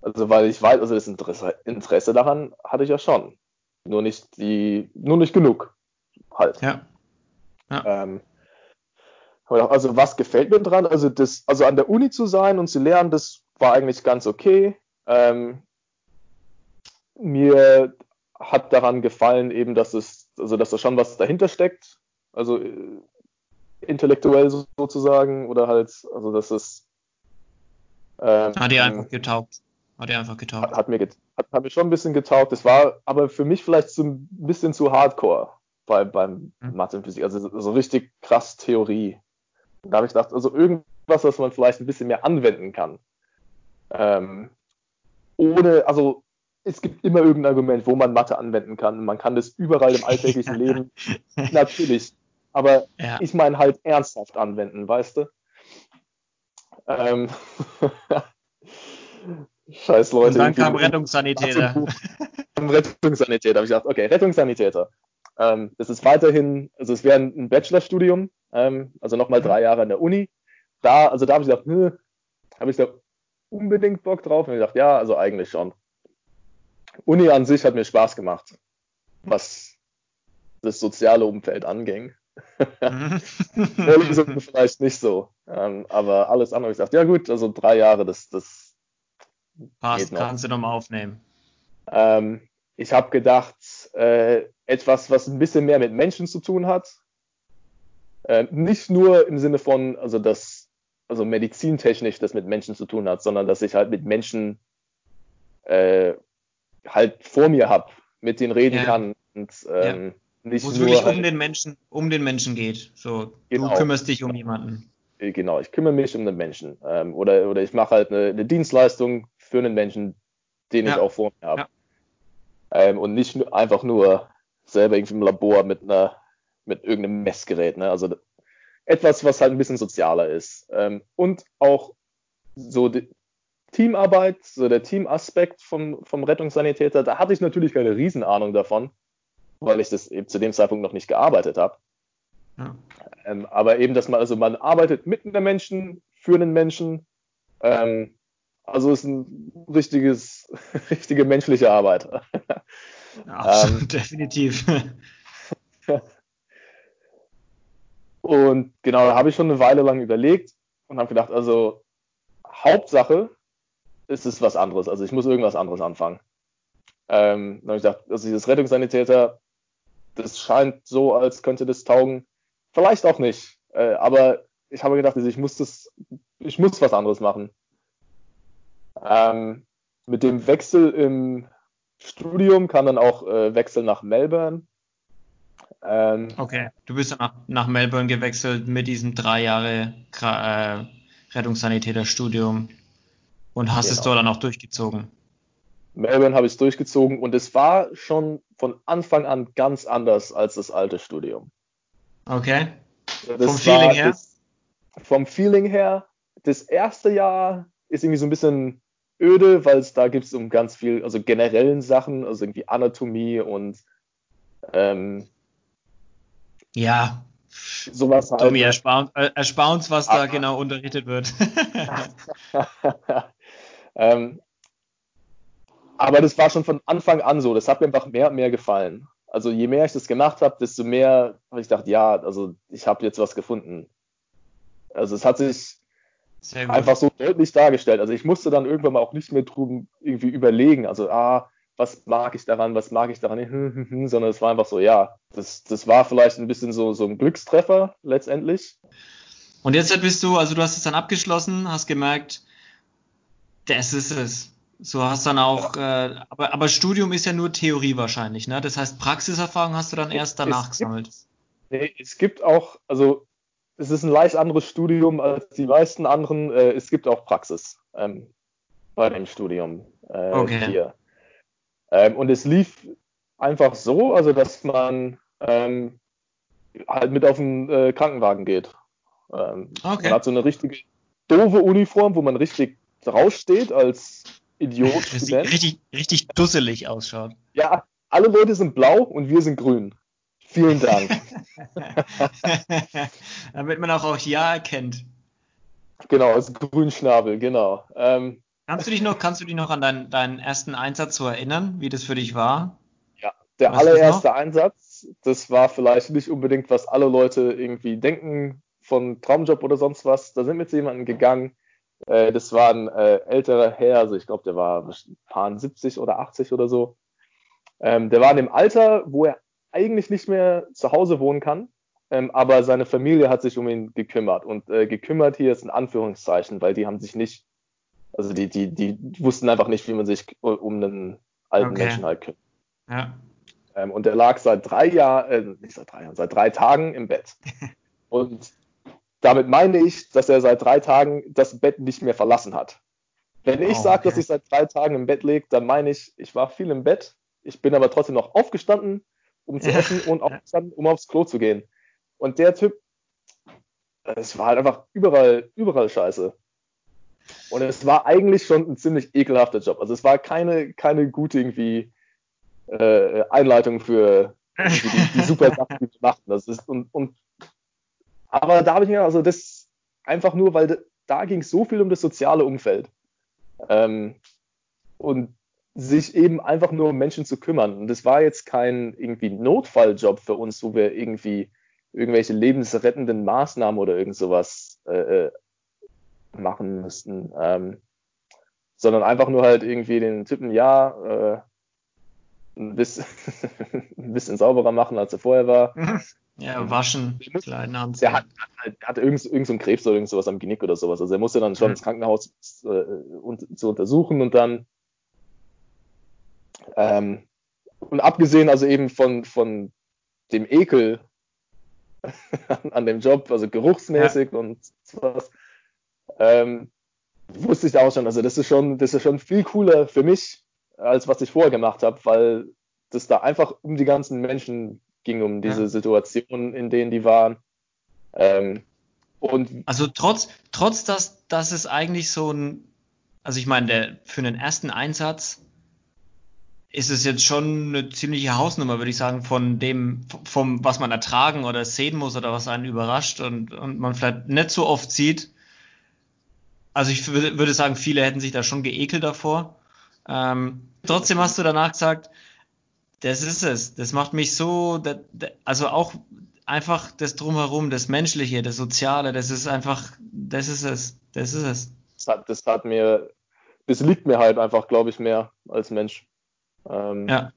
Also weil ich weiß, also das Interesse, Interesse daran hatte ich ja schon. Nur nicht die, nur nicht genug. Halt. Ja. ja. Ähm, also was gefällt mir dran? Also das, also an der Uni zu sein und zu lernen, das war eigentlich ganz okay. Ähm, mir hat daran gefallen eben, dass es, also dass da schon was dahinter steckt. Also äh, intellektuell sozusagen oder halt, also dass es ähm, hat dir einfach getaugt. Hat dir einfach getaugt. Hat, hat mir, get, hat, hat, mir schon ein bisschen getaugt. Das war aber für mich vielleicht so ein bisschen zu hardcore bei, beim mhm. Mathe und Physik. Also so richtig krass Theorie. Da habe ich gedacht, also irgendwas, was man vielleicht ein bisschen mehr anwenden kann. Ähm, ohne, also es gibt immer irgendein Argument, wo man Mathe anwenden kann. Man kann das überall im alltäglichen Leben. Natürlich. Aber ja. ich meine halt ernsthaft anwenden, weißt du? Ähm, Scheiß Leute. Und dann kam Rettungssanitäter. Rettungssanitäter, habe ich gedacht, okay, Rettungssanitäter. Ähm, das ist weiterhin, also es wäre ein Bachelorstudium, ähm, also nochmal mhm. drei Jahre an der Uni. Da, also da habe ich gedacht, hm, habe ich da unbedingt Bock drauf? Und ich gedacht, ja, also eigentlich schon. Uni an sich hat mir Spaß gemacht, was das soziale Umfeld anging. Vorlesungen vielleicht nicht so. Ähm, aber alles andere, ich dachte, ja gut, also drei Jahre, das, das Passt, kannst du nochmal aufnehmen. Ähm, ich habe gedacht, äh, etwas, was ein bisschen mehr mit Menschen zu tun hat. Äh, nicht nur im Sinne von, also das, also medizintechnisch das mit Menschen zu tun hat, sondern dass ich halt mit Menschen äh, halt vor mir habe, mit denen reden ja. kann und ähm, ja. nicht Wo es wirklich halt, um den Menschen, um den Menschen geht. So, genau. du kümmerst dich um jemanden. Äh, genau, ich kümmere mich um den Menschen. Ähm, oder, oder ich mache halt eine, eine, Dienstleistung für einen Menschen, den ja. ich auch vor mir habe. Ähm, und nicht nur, einfach nur selber irgendwie im Labor mit einer, mit irgendeinem Messgerät. Ne? Also etwas, was halt ein bisschen sozialer ist. Ähm, und auch so die Teamarbeit, so der Teamaspekt vom, vom Rettungssanitäter, da hatte ich natürlich keine Riesenahnung davon, weil ich das eben zu dem Zeitpunkt noch nicht gearbeitet habe. Ja. Ähm, aber eben, dass man, also man arbeitet mit einem Menschen, für einen Menschen. Ähm, also ist ein richtiges, richtige menschliche Arbeit. Ja, ähm, definitiv. und genau, da habe ich schon eine Weile lang überlegt und habe gedacht, also Hauptsache ist es was anderes. Also ich muss irgendwas anderes anfangen. Ähm, dann habe ich gedacht, also dieses Rettungssanitäter, das scheint so, als könnte das taugen. Vielleicht auch nicht. Äh, aber ich habe gedacht, also ich muss das, ich muss was anderes machen. Ähm, mit dem Wechsel im Studium kam dann auch äh, Wechsel nach Melbourne. Ähm, okay, du bist nach, nach, Melbourne gewechselt mit diesem drei Jahre äh, Rettungssanitäterstudium und hast genau. es dort dann auch durchgezogen. Melbourne habe ich es durchgezogen und es war schon von Anfang an ganz anders als das alte Studium. Okay. Das vom Feeling her? Das, vom Feeling her, das erste Jahr ist irgendwie so ein bisschen öde, weil es da gibt es um ganz viel, also generellen Sachen, also irgendwie Anatomie und ähm, ja, sowas halt. Tommy, erspar, äh, erspar uns, was da genau unterrichtet wird. ähm, aber das war schon von Anfang an so. Das hat mir einfach mehr und mehr gefallen. Also je mehr ich das gemacht habe, desto mehr habe ich gedacht, ja, also ich habe jetzt was gefunden. Also es hat sich einfach so deutlich dargestellt. Also ich musste dann irgendwann mal auch nicht mehr drüben irgendwie überlegen. Also, ah, was mag ich daran, was mag ich daran, sondern es war einfach so, ja, das, das war vielleicht ein bisschen so, so ein Glückstreffer letztendlich. Und jetzt bist du, also du hast es dann abgeschlossen, hast gemerkt, das ist es. So hast dann auch, ja. äh, aber, aber Studium ist ja nur Theorie wahrscheinlich, ne? Das heißt, Praxiserfahrung hast du dann erst danach es gesammelt. Gibt, nee, es gibt auch, also es ist ein leicht anderes Studium als die meisten anderen. Äh, es gibt auch Praxis ähm, bei dem Studium äh, okay. hier. Ähm, und es lief einfach so, also dass man ähm, halt mit auf den äh, Krankenwagen geht. Ähm, okay. Man hat so eine richtige doofe Uniform, wo man richtig raussteht als Idiot. Richtig, richtig, richtig dusselig ausschaut. Ja, alle Leute sind blau und wir sind grün. Vielen Dank. Damit man auch, auch Ja erkennt. Genau, als Grünschnabel, genau. Ähm, kannst du dich noch, kannst du dich noch an deinen, deinen ersten Einsatz so erinnern, wie das für dich war? Ja, der weißt allererste Einsatz, das war vielleicht nicht unbedingt, was alle Leute irgendwie denken von Traumjob oder sonst was. Da sind wir zu jemandem gegangen. Äh, das war ein äh, älterer Herr, also ich glaube, der war paar 70 oder 80 oder so. Ähm, der war in dem Alter, wo er eigentlich nicht mehr zu Hause wohnen kann, ähm, aber seine Familie hat sich um ihn gekümmert. Und äh, gekümmert hier ist ein Anführungszeichen, weil die haben sich nicht, also die, die, die wussten einfach nicht, wie man sich um einen alten okay. Menschen halt kümmert. Ja. Ähm, und er lag seit drei Jahren, äh, nicht seit drei Jahren, seit drei Tagen im Bett. und damit meine ich, dass er seit drei Tagen das Bett nicht mehr verlassen hat. Wenn ich oh, sage, okay. dass ich seit drei Tagen im Bett liege, dann meine ich, ich war viel im Bett, ich bin aber trotzdem noch aufgestanden, um zu essen und aufgestanden, um aufs Klo zu gehen. Und der Typ, es war halt einfach überall, überall scheiße. Und es war eigentlich schon ein ziemlich ekelhafter Job. Also es war keine, keine gute irgendwie äh, Einleitung für die, die, super Sachen, die wir machen. Das ist, und, und, aber da habe ich mir, also das einfach nur, weil da ging es so viel um das soziale Umfeld. Ähm, und sich eben einfach nur um Menschen zu kümmern. Und das war jetzt kein irgendwie Notfalljob für uns, wo wir irgendwie irgendwelche lebensrettenden Maßnahmen oder irgend sowas äh, äh, machen müssten. Ähm, sondern einfach nur halt irgendwie den Typen, ja, äh, ein, bisschen, ein bisschen sauberer machen, als er vorher war. Ja, waschen, kleinen Anzug. Der hat, hat, hat irgend, irgend so einen Krebs oder irgend sowas am Genick oder sowas. Also er musste dann schon mhm. ins Krankenhaus äh, und, zu untersuchen und dann ähm, und abgesehen also eben von, von dem Ekel an, dem Job, also geruchsmäßig ja. und sowas, ähm, wusste ich auch schon, also das ist schon, das ist schon viel cooler für mich, als was ich vorher gemacht habe, weil das da einfach um die ganzen Menschen ging, um diese ja. Situationen, in denen die waren. Ähm, und also trotz, trotz dass, dass es eigentlich so ein, also ich meine, der, für einen ersten Einsatz ist es jetzt schon eine ziemliche Hausnummer, würde ich sagen, von dem, vom, was man ertragen oder sehen muss oder was einen überrascht und, und man vielleicht nicht so oft sieht. Also ich würde, würde sagen, viele hätten sich da schon geekelt davor. Ähm, trotzdem hast du danach gesagt, das ist es. Das macht mich so, also auch einfach das Drumherum, das Menschliche, das Soziale, das ist einfach, das ist es. Das ist es. Das hat, das hat mir, das liegt mir halt einfach, glaube ich, mehr als Mensch. Ähm, ja.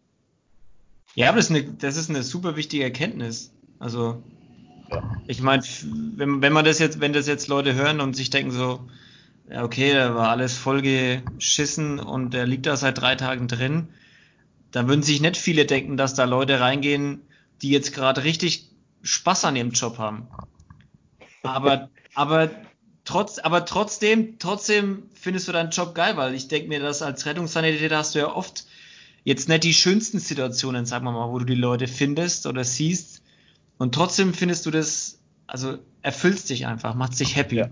Ja, aber das ist, eine, das ist eine super wichtige Erkenntnis. Also, ja. ich meine, wenn, wenn man das jetzt, wenn das jetzt Leute hören und sich denken so, ja, okay, da war alles voll geschissen und der liegt da seit drei Tagen drin, dann würden sich nicht viele denken, dass da Leute reingehen, die jetzt gerade richtig Spaß an ihrem Job haben. Aber, aber trotz, aber trotzdem, trotzdem findest du deinen Job geil, weil ich denke mir, dass als Rettungssanitäter hast du ja oft jetzt nicht die schönsten Situationen, sagen wir mal, wo du die Leute findest oder siehst. Und trotzdem findest du das, also erfüllst dich einfach, macht dich happy. Ja.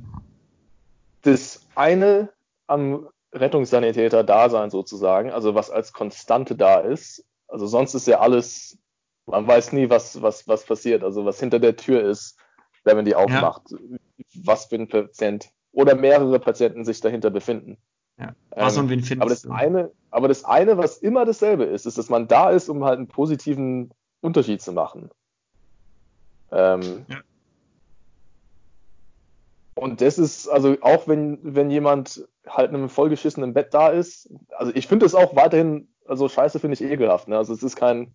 Das eine am Rettungssanitäter-Dasein sozusagen, also was als Konstante da ist, also sonst ist ja alles, man weiß nie, was, was, was passiert, also was hinter der Tür ist, wenn man die aufmacht, ja. was für ein Patient oder mehrere Patienten sich dahinter befinden. Ja. Was ähm, und wen findest aber das du? Eine, aber das eine, was immer dasselbe ist, ist, dass man da ist, um halt einen positiven Unterschied zu machen. Ähm, ja. Und das ist, also auch wenn, wenn jemand halt in einem vollgeschissenen Bett da ist, also ich finde es auch weiterhin, also scheiße finde ich ekelhaft, ne? Also es ist kein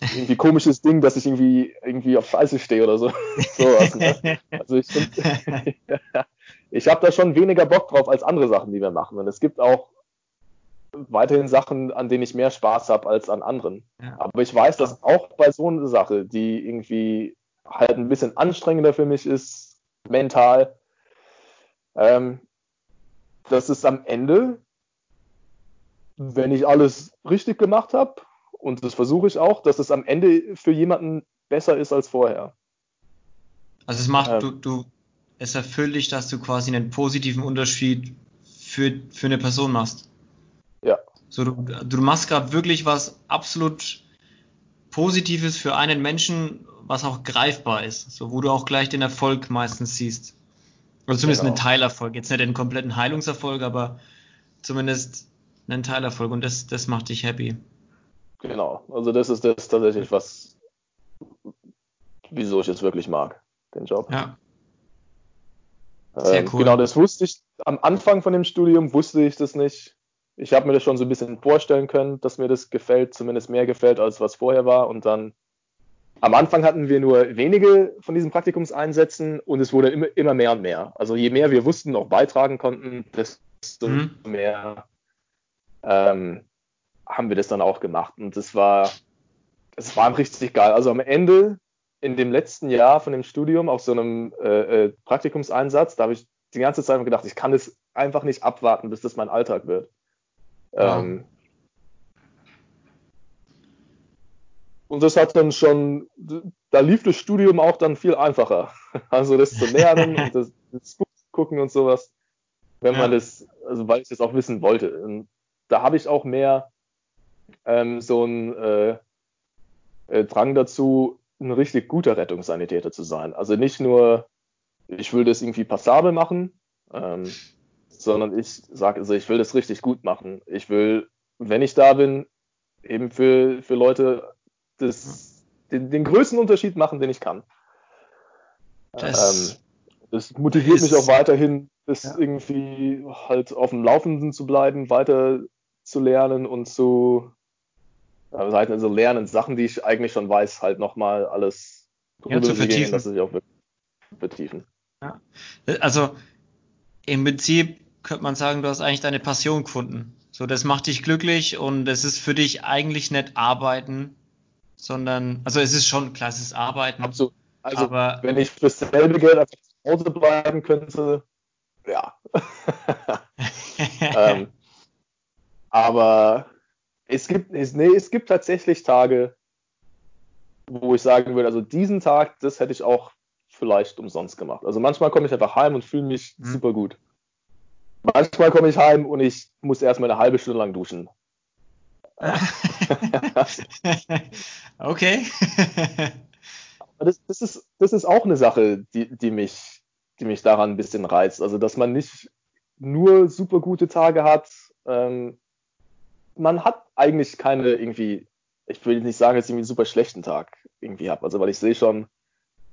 irgendwie komisches Ding, dass ich irgendwie, irgendwie auf Scheiße stehe oder so. so was, ne? Also ich finde, ich habe da schon weniger Bock drauf als andere Sachen, die wir machen. Und es gibt auch weiterhin Sachen, an denen ich mehr Spaß habe als an anderen. Ja. Aber ich weiß, dass auch bei so einer Sache, die irgendwie halt ein bisschen anstrengender für mich ist, mental, ähm, dass es am Ende, wenn ich alles richtig gemacht habe, und das versuche ich auch, dass es am Ende für jemanden besser ist als vorher. Also es macht, ähm, du, du es erfüllt dich, dass du quasi einen positiven Unterschied für, für eine Person machst. Ja. So, du, du machst gerade wirklich was absolut Positives für einen Menschen, was auch greifbar ist, so wo du auch gleich den Erfolg meistens siehst. Oder zumindest genau. einen Teilerfolg. Jetzt nicht einen kompletten Heilungserfolg, aber zumindest einen Teilerfolg und das, das macht dich happy. Genau, also das ist das tatsächlich, was, wieso ich es wirklich mag, den Job. Ja. Sehr ähm, cool. Genau, das wusste ich am Anfang von dem Studium, wusste ich das nicht. Ich habe mir das schon so ein bisschen vorstellen können, dass mir das gefällt, zumindest mehr gefällt, als was vorher war. Und dann am Anfang hatten wir nur wenige von diesen Praktikumseinsätzen und es wurde immer, immer mehr und mehr. Also je mehr wir wussten, auch beitragen konnten, desto mhm. mehr ähm, haben wir das dann auch gemacht. Und das war, das war richtig geil. Also am Ende, in dem letzten Jahr von dem Studium, auf so einem äh, äh, Praktikumseinsatz, da habe ich die ganze Zeit gedacht, ich kann das einfach nicht abwarten, bis das mein Alltag wird. Ja. Ähm, und das hat dann schon, da lief das Studium auch dann viel einfacher. Also das zu lernen und das, das gucken und sowas, wenn ja. man das, also weil ich das auch wissen wollte. Und da habe ich auch mehr ähm, so einen äh, äh, Drang dazu, ein richtig guter Rettungssanitäter zu sein. Also nicht nur, ich will das irgendwie passabel machen, ähm, sondern ich sage, also ich will das richtig gut machen. Ich will, wenn ich da bin, eben für, für Leute das, den, den größten Unterschied machen, den ich kann. Das, ähm, das motiviert mich auch weiterhin, das ja. irgendwie halt auf dem Laufenden zu bleiben, weiter zu lernen und zu also lernen, Sachen, die ich eigentlich schon weiß, halt nochmal alles ja, zu vertiefen. Gehen, dass sich auch wirklich vertiefen. Ja. Also im Prinzip könnte man sagen, du hast eigentlich deine Passion gefunden. So, das macht dich glücklich und es ist für dich eigentlich nicht arbeiten, sondern, also es ist schon, klar, es ist arbeiten. Absolut. Also, aber, wenn ich für dasselbe Geld einfach zu Hause bleiben könnte, ja. ähm, aber es gibt, es, nee, es gibt tatsächlich Tage, wo ich sagen würde, also diesen Tag, das hätte ich auch vielleicht umsonst gemacht. Also manchmal komme ich einfach heim und fühle mich mhm. super gut. Manchmal komme ich heim und ich muss erstmal eine halbe Stunde lang duschen. okay. das, das, ist, das ist auch eine Sache, die, die, mich, die mich daran ein bisschen reizt. Also, dass man nicht nur super gute Tage hat, ähm, man hat eigentlich keine irgendwie, ich will nicht sagen, dass ich irgendwie einen super schlechten Tag irgendwie habe. Also weil ich sehe schon,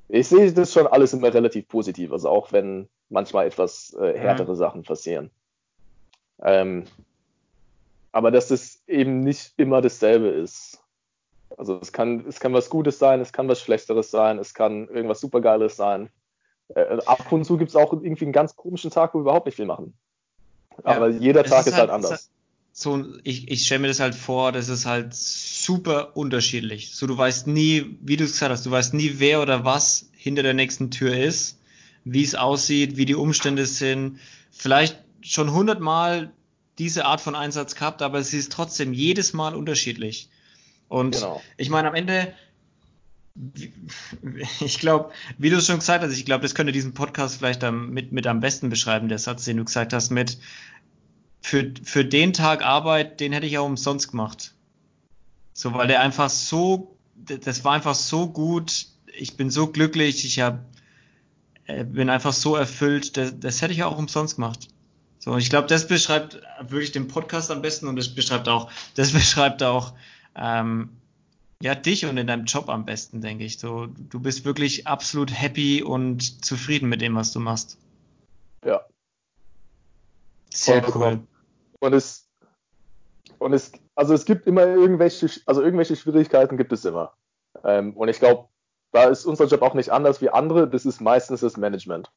ich sehe das schon alles immer relativ positiv. Also auch wenn manchmal etwas äh, härtere mhm. Sachen passieren. Ähm, aber dass es eben nicht immer dasselbe ist. Also es kann, es kann was Gutes sein, es kann was Schlechteres sein, es kann irgendwas Supergeiles sein. Äh, ab und zu gibt es auch irgendwie einen ganz komischen Tag, wo wir überhaupt nicht viel machen. Aber ja, jeder Tag ist, ist halt, halt anders so, ich, ich stelle mir das halt vor, das ist halt super unterschiedlich. So, du weißt nie, wie du es gesagt hast, du weißt nie, wer oder was hinter der nächsten Tür ist, wie es aussieht, wie die Umstände sind. Vielleicht schon hundertmal diese Art von Einsatz gehabt, aber es ist trotzdem jedes Mal unterschiedlich. Und genau. ich meine, am Ende, ich glaube, wie du es schon gesagt hast, ich glaube, das könnte diesen Podcast vielleicht am, mit, mit am besten beschreiben, der Satz, den du gesagt hast, mit für, für den Tag Arbeit, den hätte ich auch umsonst gemacht. So, weil der einfach so, das war einfach so gut. Ich bin so glücklich. Ich hab, äh, bin einfach so erfüllt. Das, das hätte ich auch umsonst gemacht. So, ich glaube, das beschreibt wirklich den Podcast am besten und das beschreibt auch, das beschreibt auch, ähm, ja, dich und in deinem Job am besten, denke ich. So, du bist wirklich absolut happy und zufrieden mit dem, was du machst. Ja. Sehr cool. Und es, und es, also es gibt immer irgendwelche, also irgendwelche Schwierigkeiten gibt es immer. Ähm, und ich glaube, da ist unser Job auch nicht anders wie andere. Das ist meistens das Management.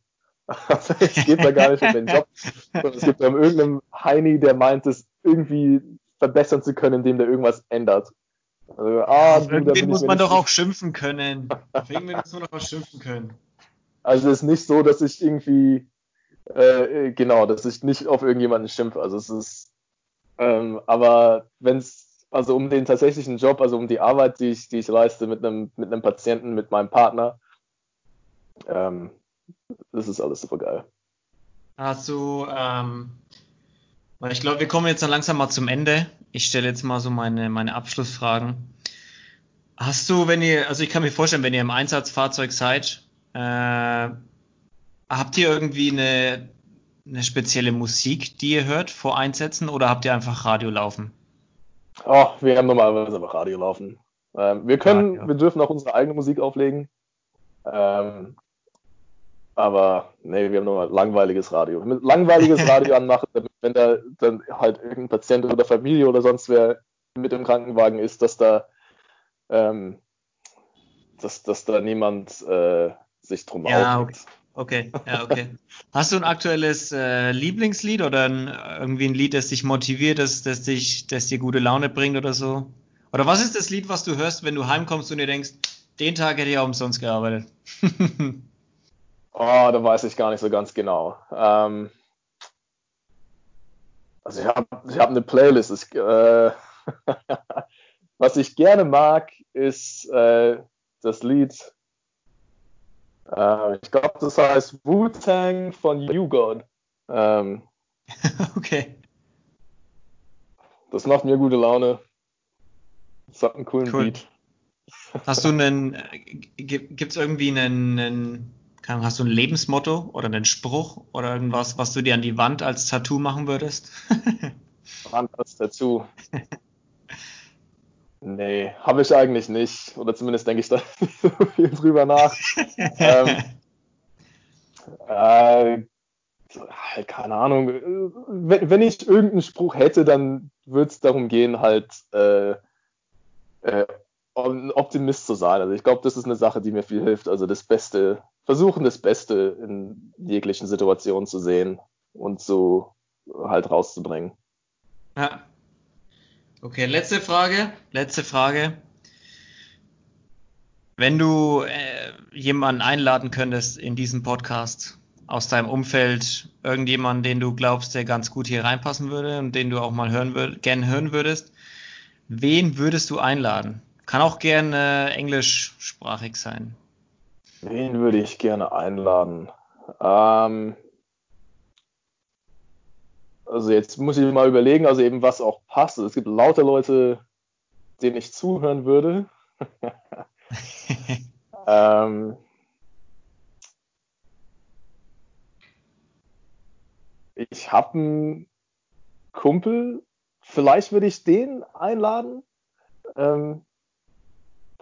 Also es geht da gar nicht um den Job, sondern es gibt um irgendeinen Heini, der meint, es irgendwie verbessern zu können, indem der irgendwas ändert. Also, ah, Auf irgendwen muss man doch auch schimpfen können. Auf irgendwen muss man doch auch schimpfen können. Also es ist nicht so, dass ich irgendwie äh, genau, dass ich nicht auf irgendjemanden schimpfe. Also es ist, ähm, aber wenn es, also um den tatsächlichen Job, also um die Arbeit, die ich, die ich leiste mit einem, mit einem Patienten, mit meinem Partner, ähm, das ist alles super geil. Hast du, ähm, ich glaube, wir kommen jetzt dann langsam mal zum Ende. Ich stelle jetzt mal so meine, meine Abschlussfragen. Hast du, wenn ihr, also ich kann mir vorstellen, wenn ihr im Einsatzfahrzeug seid, äh, habt ihr irgendwie eine, eine spezielle Musik, die ihr hört vor Einsätzen oder habt ihr einfach Radio laufen? Oh, wir haben normalerweise einfach Radio laufen. Ähm, wir können, Radio. wir dürfen auch unsere eigene Musik auflegen. Ähm, aber nee, wir haben nur langweiliges Radio. Mit langweiliges Radio anmachen, wenn da dann halt irgendein Patient oder Familie oder sonst wer mit im Krankenwagen ist, dass da ähm, dass, dass da niemand äh, sich drum ja, aufregt. Okay. Okay, ja, okay. Hast du ein aktuelles äh, Lieblingslied oder ein, irgendwie ein Lied, das dich motiviert, das, das, dich, das dir gute Laune bringt oder so? Oder was ist das Lied, was du hörst, wenn du heimkommst und dir denkst, den Tag hätte ich auch umsonst gearbeitet? Oh, da weiß ich gar nicht so ganz genau. Ähm, also ich habe ich hab eine Playlist. Ich, äh, was ich gerne mag, ist äh, das Lied. Äh, ich glaube, das heißt Wu-Tang von You God. Ähm, okay. Das macht mir gute Laune. Das hat einen coolen cool. Beat. Hast du einen, äh, gibt es irgendwie einen, einen Hast du ein Lebensmotto oder einen Spruch oder irgendwas, was du dir an die Wand als Tattoo machen würdest? Wand als Tattoo. Nee, habe ich eigentlich nicht. Oder zumindest denke ich da nicht so viel drüber nach. ähm, äh, halt, keine Ahnung. Wenn, wenn, ich irgendeinen Spruch hätte, dann würde es darum gehen, halt äh, äh, Optimist zu sein. Also ich glaube, das ist eine Sache, die mir viel hilft. Also das Beste versuchen, das Beste in jeglichen Situationen zu sehen und so halt rauszubringen. Ja. Okay, letzte Frage. Letzte Frage. Wenn du äh, jemanden einladen könntest in diesen Podcast aus deinem Umfeld, irgendjemanden, den du glaubst, der ganz gut hier reinpassen würde und den du auch mal hören würd, gern hören würdest, wen würdest du einladen? Kann auch gern äh, englischsprachig sein. Wen würde ich gerne einladen? Ähm, also jetzt muss ich mal überlegen, also eben was auch passt. Es gibt lauter Leute, denen ich zuhören würde. ähm, ich habe einen Kumpel, vielleicht würde ich den einladen, ähm,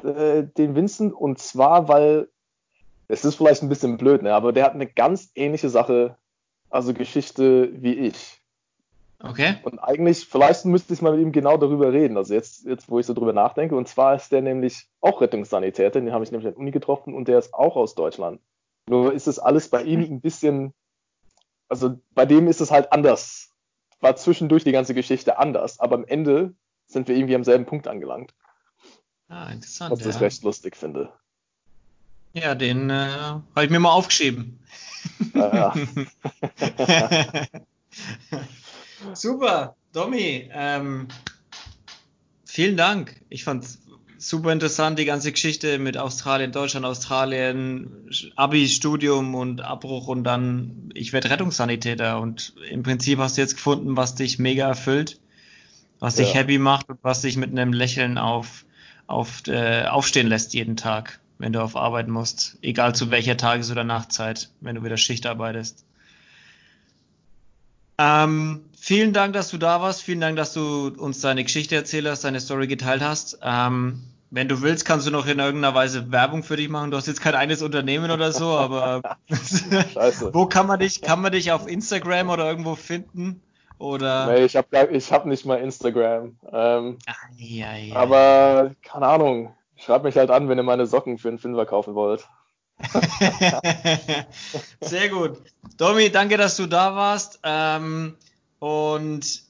äh, den Vincent, und zwar, weil es ist vielleicht ein bisschen blöd, ne? aber der hat eine ganz ähnliche Sache, also Geschichte wie ich. Okay. Und eigentlich, vielleicht müsste ich mal mit ihm genau darüber reden. Also jetzt, jetzt wo ich so drüber nachdenke. Und zwar ist der nämlich auch Rettungssanitäter, den habe ich nämlich in der Uni getroffen und der ist auch aus Deutschland. Nur ist es alles bei ihm ein bisschen, also bei dem ist es halt anders. War zwischendurch die ganze Geschichte anders, aber am Ende sind wir irgendwie am selben Punkt angelangt. Ah, interessant. Was ich ja. recht lustig finde. Ja, den äh, habe ich mir mal aufgeschrieben. Ja. super, Domi. Ähm, vielen Dank. Ich fand super interessant, die ganze Geschichte mit Australien, Deutschland, Australien, Abi-Studium und Abbruch und dann, ich werde Rettungssanitäter und im Prinzip hast du jetzt gefunden, was dich mega erfüllt, was dich happy macht und was dich mit einem Lächeln auf, auf, äh, aufstehen lässt jeden Tag wenn du auf Arbeit musst, egal zu welcher Tages- oder Nachtzeit, wenn du wieder Schicht arbeitest. Ähm, vielen Dank, dass du da warst. Vielen Dank, dass du uns deine Geschichte erzählt hast, deine Story geteilt hast. Ähm, wenn du willst, kannst du noch in irgendeiner Weise Werbung für dich machen. Du hast jetzt kein eigenes Unternehmen oder so, aber wo kann man dich, kann man dich auf Instagram oder irgendwo finden? Oder? Nee, ich habe ich hab nicht mal Instagram. Ähm, ah, ja, ja, aber keine Ahnung. Schreibt mich halt an, wenn ihr meine Socken für einen Fünfer kaufen wollt. Sehr gut. Domi, danke, dass du da warst. Ähm, und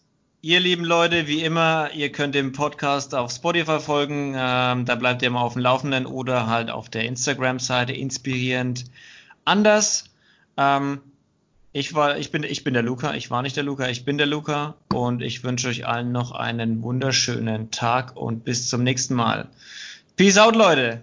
ihr lieben Leute, wie immer, ihr könnt dem Podcast auf Spotify folgen. Ähm, da bleibt ihr immer auf dem Laufenden oder halt auf der Instagram-Seite inspirierend anders. Ähm, ich war, ich bin, ich bin der Luca. Ich war nicht der Luca. Ich bin der Luca. Und ich wünsche euch allen noch einen wunderschönen Tag und bis zum nächsten Mal. Peace out, Leute.